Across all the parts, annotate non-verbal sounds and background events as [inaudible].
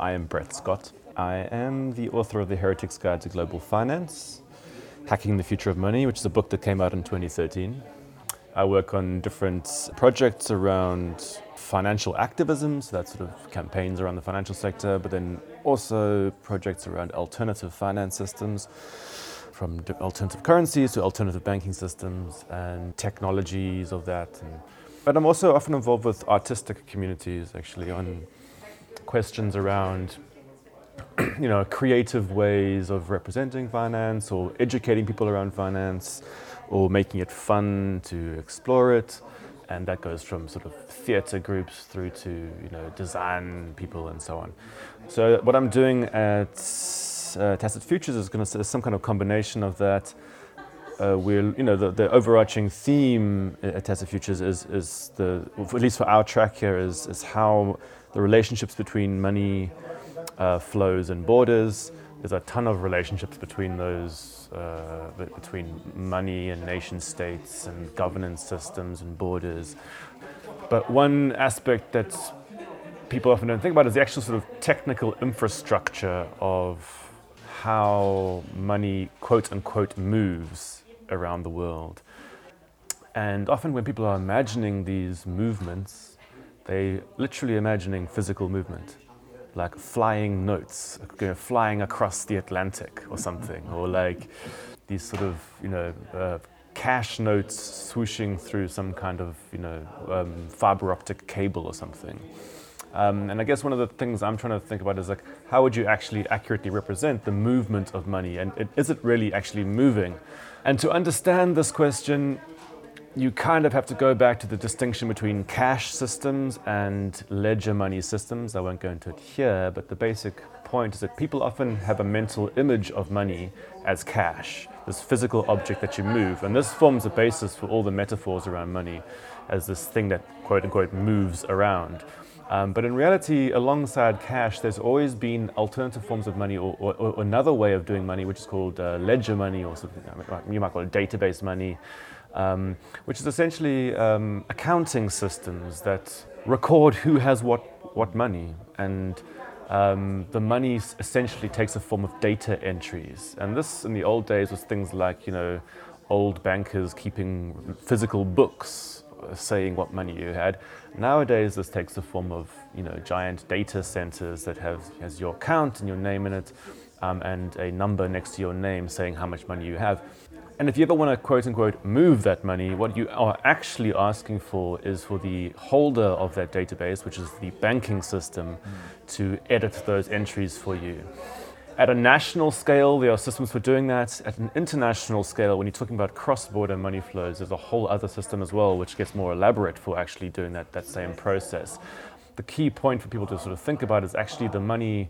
I am Brett Scott. I am the author of The Heretic's Guide to Global Finance, Hacking the Future of Money, which is a book that came out in 2013. I work on different projects around financial activism, so that's sort of campaigns around the financial sector, but then also projects around alternative finance systems, from alternative currencies to alternative banking systems and technologies of that. And, but I'm also often involved with artistic communities, actually, on questions around [clears throat] you know, creative ways of representing finance or educating people around finance or making it fun to explore it. And that goes from sort of theatre groups through to, you know, design people and so on. So what I'm doing at uh, Tacit Futures is going to be some kind of combination of that. Uh, we'll, you know, the, the overarching theme at Tacit Futures is, is the, at least for our track here, is, is how the relationships between money uh, flows and borders. There's a ton of relationships between those, uh, between money and nation states and governance systems and borders. But one aspect that people often don't think about is the actual sort of technical infrastructure of how money, quote unquote, moves around the world. And often when people are imagining these movements, they literally imagining physical movement, like flying notes, you know, flying across the Atlantic or something, or like these sort of, you know, uh, cash notes swooshing through some kind of, you know, um, fiber optic cable or something. Um, and I guess one of the things I'm trying to think about is like, how would you actually accurately represent the movement of money, and it, is it really actually moving? And to understand this question, you kind of have to go back to the distinction between cash systems and ledger money systems. I won't go into it here, but the basic point is that people often have a mental image of money as cash, this physical object that you move. And this forms the basis for all the metaphors around money as this thing that, quote unquote, moves around. Um, but in reality, alongside cash, there's always been alternative forms of money or, or, or another way of doing money, which is called uh, ledger money or something, you might call it database money um, which is essentially um, accounting systems that record who has what, what money. And um, the money essentially takes a form of data entries. And this, in the old days, was things like, you know, old bankers keeping physical books uh, saying what money you had. Nowadays, this takes the form of, you know, giant data centers that have has your account and your name in it, um, and a number next to your name saying how much money you have. And if you ever want to quote unquote move that money, what you are actually asking for is for the holder of that database, which is the banking system, mm. to edit those entries for you. At a national scale, there are systems for doing that. At an international scale, when you're talking about cross border money flows, there's a whole other system as well, which gets more elaborate for actually doing that, that same process. The key point for people to sort of think about is actually the money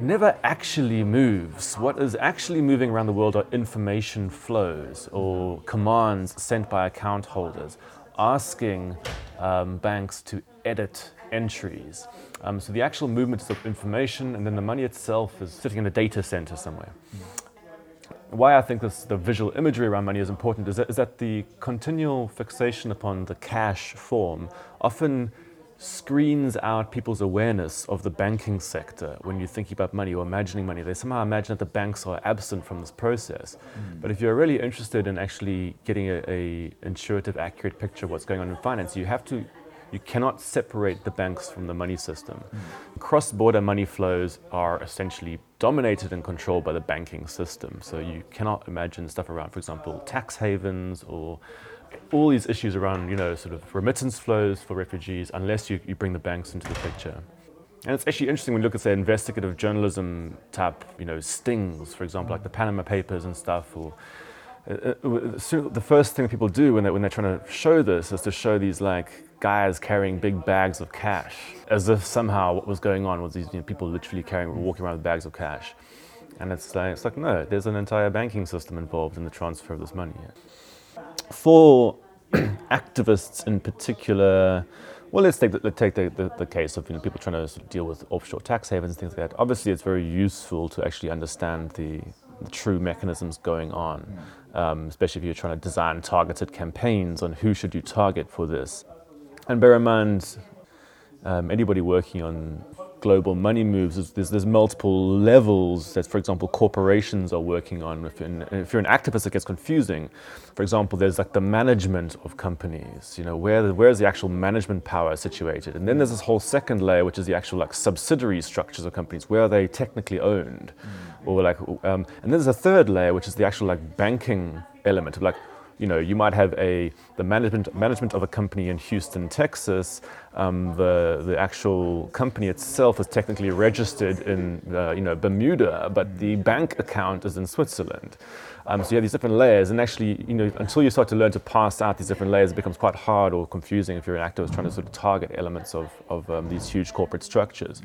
never actually moves. What is actually moving around the world are information flows or commands sent by account holders asking um, banks to edit entries. Um, so the actual movement is of information, and then the money itself is sitting in a data center somewhere. Why I think this, the visual imagery around money is important is that, is that the continual fixation upon the cash form often screens out people's awareness of the banking sector when you're thinking about money or imagining money. They somehow imagine that the banks are absent from this process. Mm. But if you're really interested in actually getting a, a, intuitive, accurate picture of what's going on in finance, you have to, you cannot separate the banks from the money system. Mm. Cross-border money flows are essentially dominated and controlled by the banking system. So you cannot imagine stuff around, for example, tax havens or all these issues around, you know, sort of remittance flows for refugees unless you, you bring the banks into the picture. And it's actually interesting when you look at, say, investigative journalism type, you know, stings, for example, like the Panama Papers and stuff. Or, uh, uh the first thing people do when, they, when they're trying to show this is to show these, like, guys carrying big bags of cash, as if somehow what was going on was these you know, people literally carrying, walking around with bags of cash. And it's like, it's like, no, there's an entire banking system involved in the transfer of this money for [clears throat] activists in particular, well, let's take the, let's take the, the, the, case of you know, people trying to sort of deal with offshore tax havens and things like that. Obviously, it's very useful to actually understand the, the true mechanisms going on, um, especially if you're trying to design targeted campaigns on who should you target for this. And bear in mind, um, anybody working on global money moves, there's, there's, there's, multiple levels that, for example, corporations are working on. If, in, if, you're an activist, it gets confusing. For example, there's like the management of companies. You know, where where is the actual management power situated? And then there's this whole second layer, which is the actual like subsidiary structures of companies. Where are they technically owned? Mm. Or like, um, and then there's a third layer, which is the actual like banking element of like you know, you might have a the management management of a company in Houston, Texas. Um, the the actual company itself is technically registered in uh, you know Bermuda, but the bank account is in Switzerland. Um, so you have these different layers, and actually, you know, until you start to learn to pass out these different layers, it becomes quite hard or confusing if you're an activist trying to sort of target elements of of um, these huge corporate structures.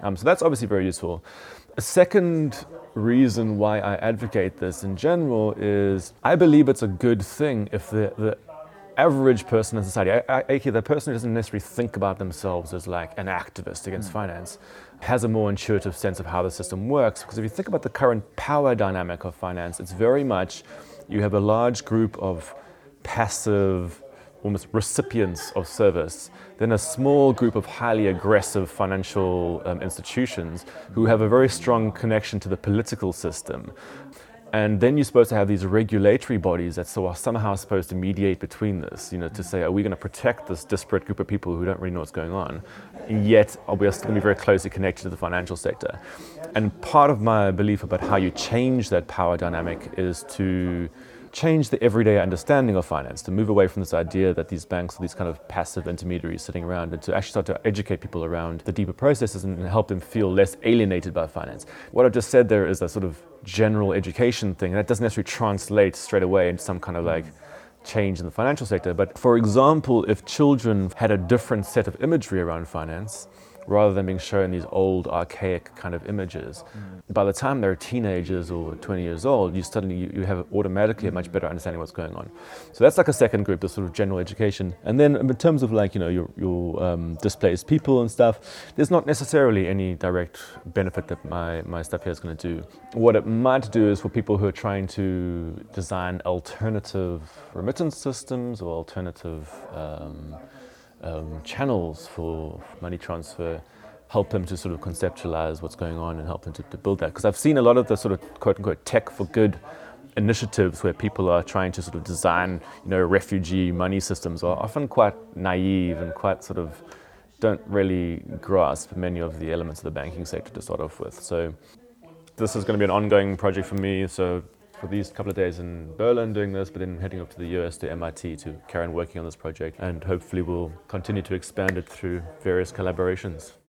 Um, so that's obviously very useful. A second reason why I advocate this in general is I believe it's a good thing if the, the average person in society, aka the person who doesn't necessarily think about themselves as like an activist against mm. finance, has a more intuitive sense of how the system works. Because if you think about the current power dynamic of finance, it's very much you have a large group of passive almost recipients of service then a small group of highly aggressive financial um, institutions who have a very strong connection to the political system. And then you're supposed to have these regulatory bodies that so are somehow supposed to mediate between this, you know, to say, are we going to protect this disparate group of people who don't really know what's going on? And yet, we are still going to be very closely connected to the financial sector. And part of my belief about how you change that power dynamic is to change the everyday understanding of finance, to move away from this idea that these banks are these kind of passive intermediaries sitting around, and to actually start to educate people around the deeper processes and help them feel less alienated by finance. What I've just said there is a sort of general education thing, that doesn't necessarily translate straight away into some kind of like change in the financial sector. But for example, if children had a different set of imagery around finance, rather than being shown these old archaic kind of images. Mm. By the time they're teenagers or 20 years old, you suddenly you, you have automatically a much better understanding of what's going on. So that's like a second group, the sort of general education. And then in terms of like you know your, your um, displaced people and stuff, there's not necessarily any direct benefit that my, my stuff here is going to do. What it might do is for people who are trying to design alternative remittance systems or alternative um, um, channels for money transfer, help them to sort of conceptualize what's going on and help them to, to build that. Because I've seen a lot of the sort of quote unquote tech for good initiatives where people are trying to sort of design, you know, refugee money systems are often quite naive and quite sort of don't really grasp many of the elements of the banking sector to start off with. So this is going to be an ongoing project for me. So for these couple of days in Berlin doing this, but then heading up to the US to MIT to carry on working on this project. And hopefully we'll continue to expand it through various collaborations.